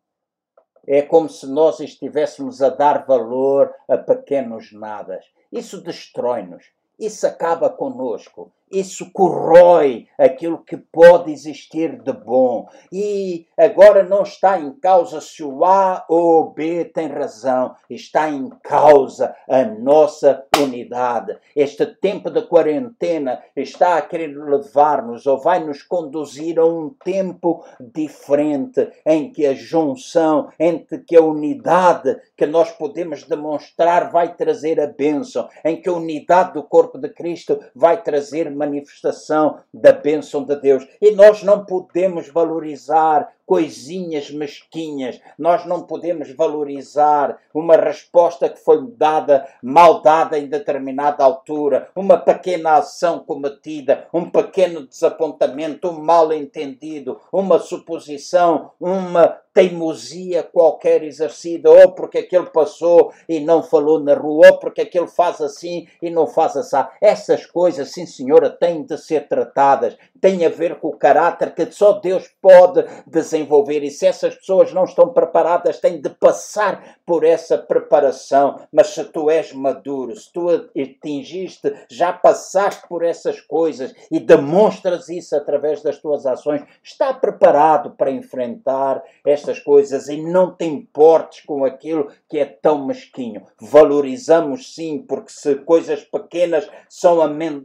S1: É como se nós estivéssemos a dar valor a pequenos nadas. Isso destrói-nos. Isso acaba conosco isso corrói aquilo que pode existir de bom. E agora não está em causa se o A ou o B tem razão, está em causa a nossa unidade. Este tempo de quarentena está a querer levar-nos ou vai nos conduzir a um tempo diferente em que a junção, entre que a unidade que nós podemos demonstrar vai trazer a bênção, em que a unidade do corpo de Cristo vai trazer manifestação da bênção de Deus. E nós não podemos valorizar coisinhas mesquinhas. Nós não podemos valorizar uma resposta que foi dada, mal dada em determinada altura, uma pequena ação cometida, um pequeno desapontamento, um mal entendido, uma suposição, uma teimosia qualquer exercida, ou porque aquele passou e não falou na rua, ou porque aquele faz assim e não faz assim. Essas coisas, sim senhora, têm de ser tratadas, têm a ver com o caráter que só Deus pode desenvolver. E se essas pessoas não estão preparadas, têm de passar por essa preparação. Mas se tu és maduro, se tu atingiste, já passaste por essas coisas e demonstras isso através das tuas ações, está preparado para enfrentar esta estas coisas e não te importes com aquilo que é tão mesquinho. Valorizamos sim, porque se coisas pequenas são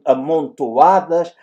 S1: amontoadas,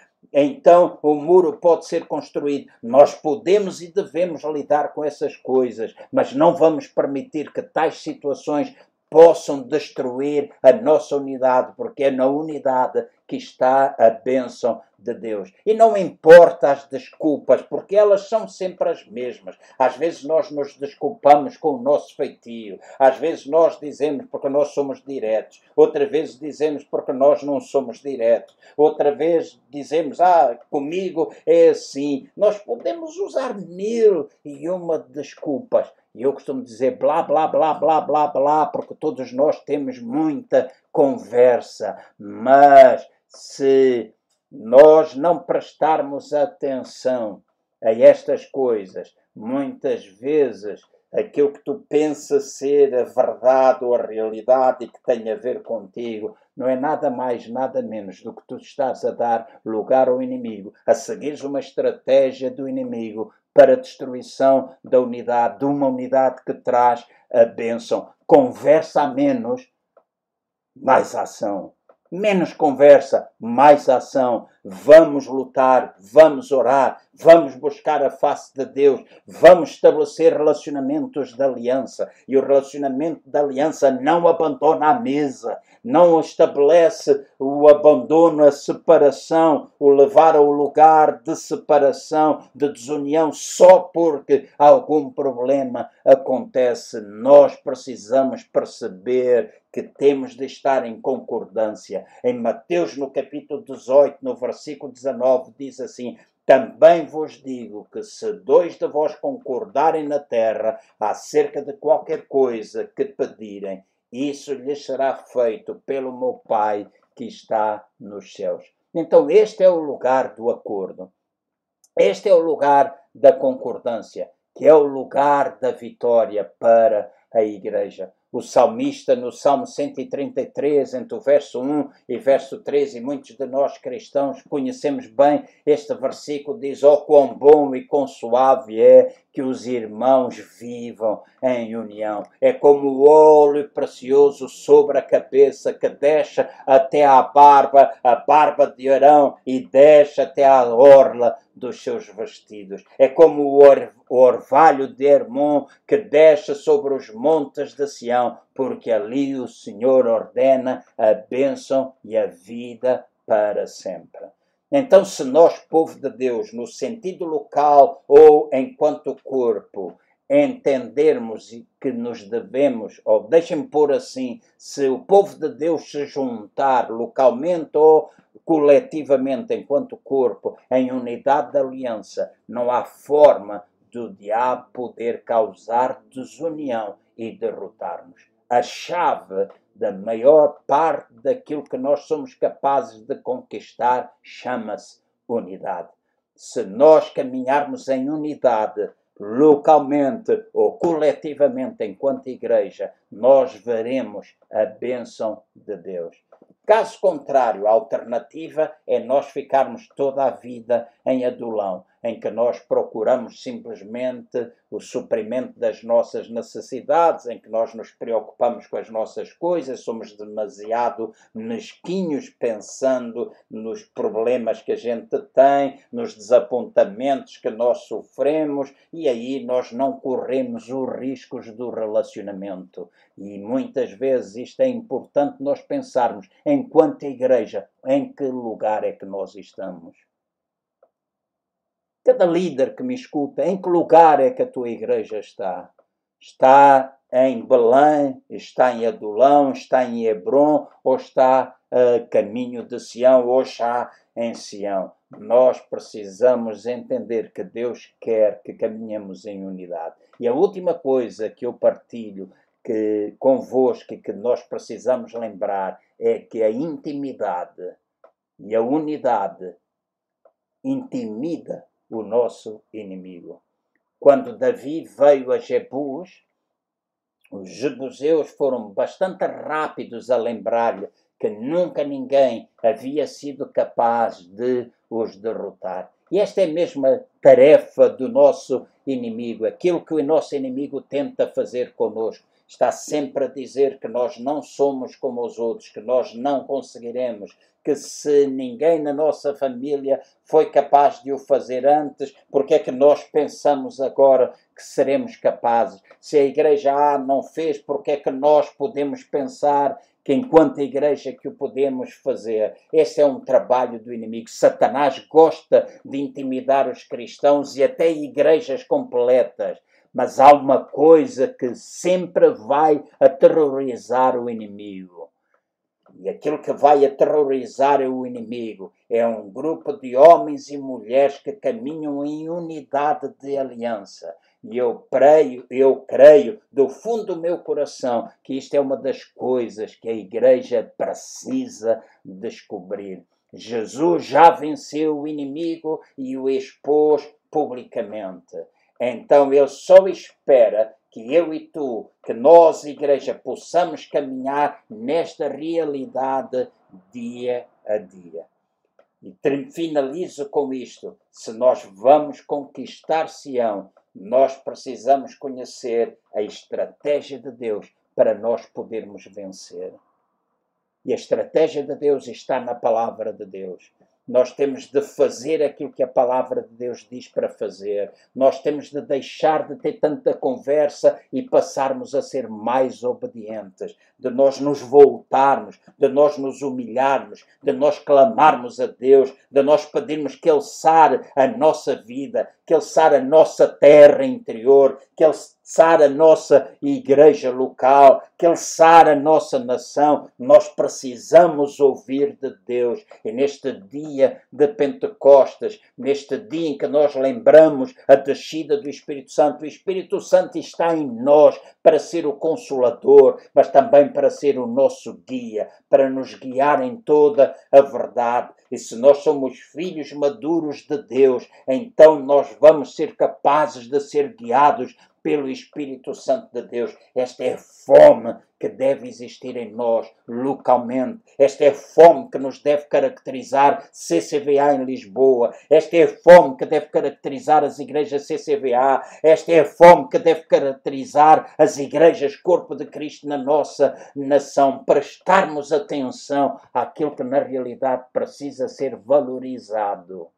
S1: então o muro pode ser construído. Nós podemos e devemos lidar com essas coisas, mas não vamos permitir que tais situações possam destruir a nossa unidade, porque é na unidade que está a bênção de Deus. E não importa as desculpas, porque elas são sempre as mesmas. Às vezes nós nos desculpamos com o nosso feitio, às vezes nós dizemos porque nós somos diretos, outra vez dizemos porque nós não somos diretos, outra vez dizemos, ah, comigo é assim. Nós podemos usar mil e uma desculpas. E eu costumo dizer blá, blá, blá, blá, blá, blá, porque todos nós temos muita conversa, mas se nós não prestarmos atenção a estas coisas, muitas vezes aquilo que tu pensas ser a verdade ou a realidade e que tem a ver contigo, não é nada mais, nada menos do que tu estás a dar lugar ao inimigo, a seguires uma estratégia do inimigo para a destruição da unidade, de uma unidade que traz a bênção. Conversa a menos, mais ação. Menos conversa, mais ação. Vamos lutar, vamos orar, vamos buscar a face de Deus, vamos estabelecer relacionamentos de aliança. E o relacionamento de aliança não abandona a mesa, não estabelece o abandono, a separação, o levar ao lugar de separação, de desunião, só porque algum problema acontece. Nós precisamos perceber que temos de estar em concordância. Em Mateus, no capítulo 18, no versículo 19, diz assim: também vos digo que se dois de vós concordarem na terra acerca de qualquer coisa que pedirem, isso lhes será feito pelo meu Pai que está nos céus. Então, este é o lugar do acordo. Este é o lugar da concordância, que é o lugar da vitória para a igreja o salmista no Salmo 133, entre o verso 1 e verso 3, e muitos de nós cristãos conhecemos bem este versículo, diz: Oh, quão bom e quão suave é que os irmãos vivam em união. É como o óleo precioso sobre a cabeça que desce até à barba, a barba de Arão, e desce até à orla dos seus vestidos. É como o, or, o orvalho de Hermon que desce sobre os montes de Sião, porque ali o Senhor ordena a bênção e a vida para sempre. Então, se nós, povo de Deus, no sentido local ou enquanto corpo, entendermos que nos devemos, ou deixem-me pôr assim, se o povo de Deus se juntar localmente ou coletivamente enquanto corpo, em unidade de aliança, não há forma do diabo poder causar desunião e derrotar-nos. A chave da maior parte daquilo que nós somos capazes de conquistar chama-se unidade. Se nós caminharmos em unidade, localmente ou coletivamente, enquanto igreja, nós veremos a bênção de Deus. Caso contrário, a alternativa é nós ficarmos toda a vida em adulão, em que nós procuramos simplesmente o suprimento das nossas necessidades, em que nós nos preocupamos com as nossas coisas, somos demasiado mesquinhos pensando nos problemas que a gente tem, nos desapontamentos que nós sofremos, e aí nós não corremos os riscos do relacionamento. E muitas vezes isto é importante nós pensarmos, enquanto igreja, em que lugar é que nós estamos? Cada líder que me escuta, em que lugar é que a tua igreja está? Está em Belém, está em Adulão, está em Hebron, ou está a caminho de Sião, ou está em Sião. Nós precisamos entender que Deus quer que caminhemos em unidade. E a última coisa que eu partilho que, convosco e que nós precisamos lembrar é que a intimidade e a unidade intimida o nosso inimigo. Quando Davi veio a Jebus, os jebuseus foram bastante rápidos a lembrar-lhe que nunca ninguém havia sido capaz de os derrotar. E esta é a tarefa do nosso inimigo, aquilo que o nosso inimigo tenta fazer conosco está sempre a dizer que nós não somos como os outros, que nós não conseguiremos, que se ninguém na nossa família foi capaz de o fazer antes, porque é que nós pensamos agora que seremos capazes? Se a igreja A não fez, porque é que nós podemos pensar que enquanto igreja que o podemos fazer? Esse é um trabalho do inimigo. Satanás gosta de intimidar os cristãos e até igrejas completas mas há uma coisa que sempre vai aterrorizar o inimigo. E aquilo que vai aterrorizar o inimigo é um grupo de homens e mulheres que caminham em unidade de aliança. E eu creio, eu creio do fundo do meu coração que isto é uma das coisas que a igreja precisa descobrir. Jesus já venceu o inimigo e o expôs publicamente. Então ele só espera que eu e tu, que nós, igreja, possamos caminhar nesta realidade dia a dia. E finalizo com isto: se nós vamos conquistar Sião, nós precisamos conhecer a estratégia de Deus para nós podermos vencer. E a estratégia de Deus está na palavra de Deus. Nós temos de fazer aquilo que a palavra de Deus diz para fazer. Nós temos de deixar de ter tanta conversa e passarmos a ser mais obedientes, de nós nos voltarmos, de nós nos humilharmos, de nós clamarmos a Deus, de nós pedirmos que Ele sare a nossa vida, que Ele sare a nossa terra interior, que Ele sar a nossa igreja local, que Ele sar a nossa nação. Nós precisamos ouvir de Deus. E neste dia de Pentecostes, neste dia em que nós lembramos a descida do Espírito Santo, o Espírito Santo está em nós para ser o consolador, mas também para ser o nosso guia, para nos guiar em toda a verdade. E se nós somos filhos maduros de Deus, então nós vamos ser capazes de ser guiados pelo Espírito Santo de Deus. Esta é a fome que deve existir em nós localmente. Esta é a fome que nos deve caracterizar CCVA em Lisboa. Esta é a fome que deve caracterizar as igrejas CCVA. Esta é a fome que deve caracterizar as igrejas Corpo de Cristo na nossa nação. Prestarmos atenção àquilo que na realidade precisa ser valorizado.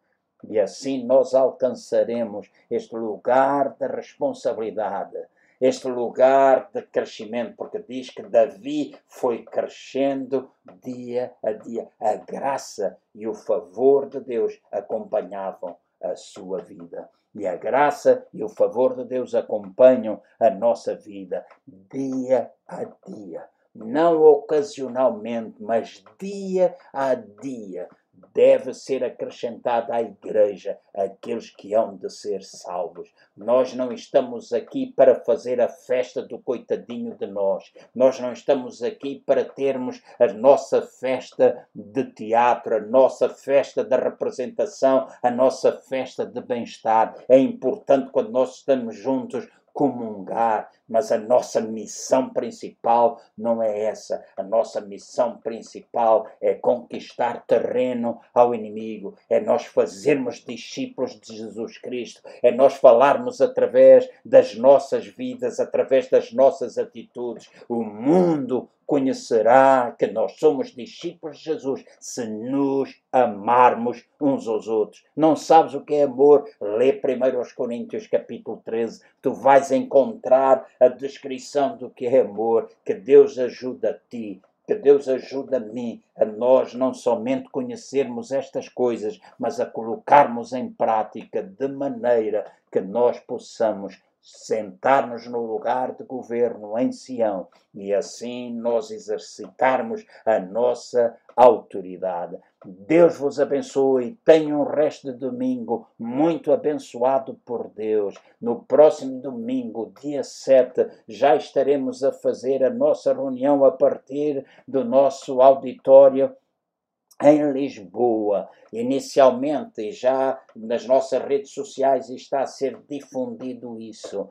S1: E assim nós alcançaremos este lugar de responsabilidade, este lugar de crescimento, porque diz que Davi foi crescendo dia a dia. A graça e o favor de Deus acompanhavam a sua vida. E a graça e o favor de Deus acompanham a nossa vida dia a dia. Não ocasionalmente, mas dia a dia deve ser acrescentada à Igreja aqueles que hão de ser salvos. Nós não estamos aqui para fazer a festa do coitadinho de nós. Nós não estamos aqui para termos a nossa festa de teatro, a nossa festa de representação, a nossa festa de bem-estar. É importante quando nós estamos juntos comungar, mas a nossa missão principal não é essa. A nossa missão principal é conquistar terreno ao inimigo, é nós fazermos discípulos de Jesus Cristo, é nós falarmos através das nossas vidas, através das nossas atitudes. O mundo conhecerá que nós somos discípulos de Jesus se nos amarmos uns aos outros. Não sabes o que é amor? Lê primeiro aos Coríntios capítulo 13. Tu vais encontrar a descrição do que é amor. Que Deus ajuda a ti. Que Deus ajuda a mim, a nós não somente conhecermos estas coisas, mas a colocarmos em prática de maneira que nós possamos sentar-nos no lugar de governo em Sião e assim nós exercitarmos a nossa autoridade. Deus vos abençoe. Tenham um resto de domingo muito abençoado por Deus. No próximo domingo, dia 7, já estaremos a fazer a nossa reunião a partir do nosso auditório em Lisboa. Inicialmente, já nas nossas redes sociais está a ser difundido isso.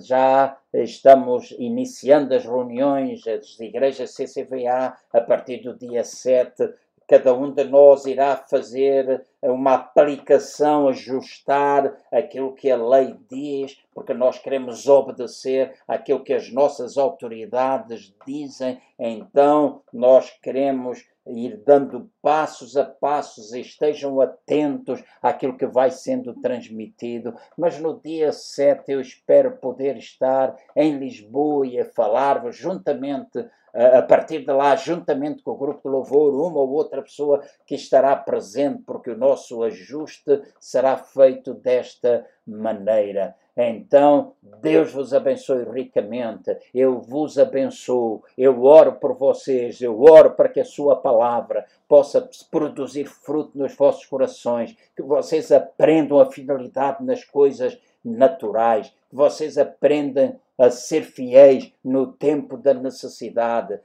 S1: Já estamos iniciando as reuniões das igrejas CCVA a partir do dia 7 cada um de nós irá fazer uma aplicação, ajustar aquilo que a lei diz, porque nós queremos obedecer aquilo que as nossas autoridades dizem, então nós queremos ir dando passos a passos estejam atentos àquilo que vai sendo transmitido. Mas no dia 7 eu espero poder estar em Lisboa e falar-vos juntamente a partir de lá, juntamente com o grupo de louvor, uma ou outra pessoa que estará presente, porque o nosso ajuste será feito desta maneira. Então, Deus vos abençoe ricamente. Eu vos abençoo. Eu oro por vocês. Eu oro para que a Sua palavra possa produzir fruto nos vossos corações. Que vocês aprendam a fidelidade nas coisas naturais. Que vocês aprendam a ser fiéis no tempo da necessidade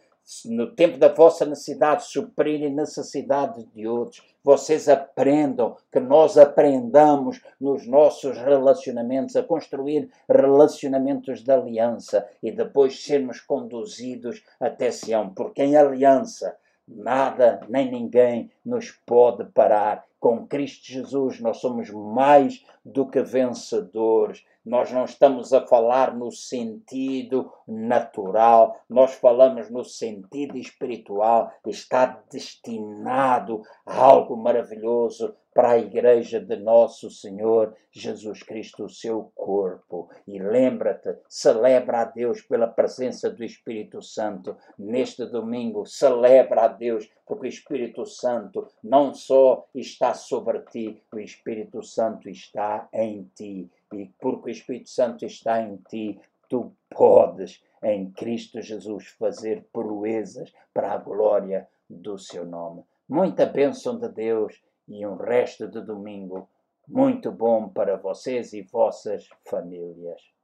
S1: no tempo da vossa necessidade, suprirem necessidades de outros. Vocês aprendam, que nós aprendamos nos nossos relacionamentos, a construir relacionamentos de aliança e depois sermos conduzidos até Sião, porque em aliança nada nem ninguém nos pode parar. Com Cristo Jesus nós somos mais do que vencedores nós não estamos a falar no sentido natural, nós falamos no sentido espiritual. Está destinado a algo maravilhoso para a igreja de nosso Senhor Jesus Cristo, o seu corpo. E lembra-te, celebra a Deus pela presença do Espírito Santo neste domingo. Celebra a Deus porque o Espírito Santo não só está sobre ti, o Espírito Santo está em ti. E porque o Espírito Santo está em ti, tu podes em Cristo Jesus fazer proezas para a glória do seu nome. Muita bênção de Deus e um resto de domingo muito bom para vocês e vossas famílias.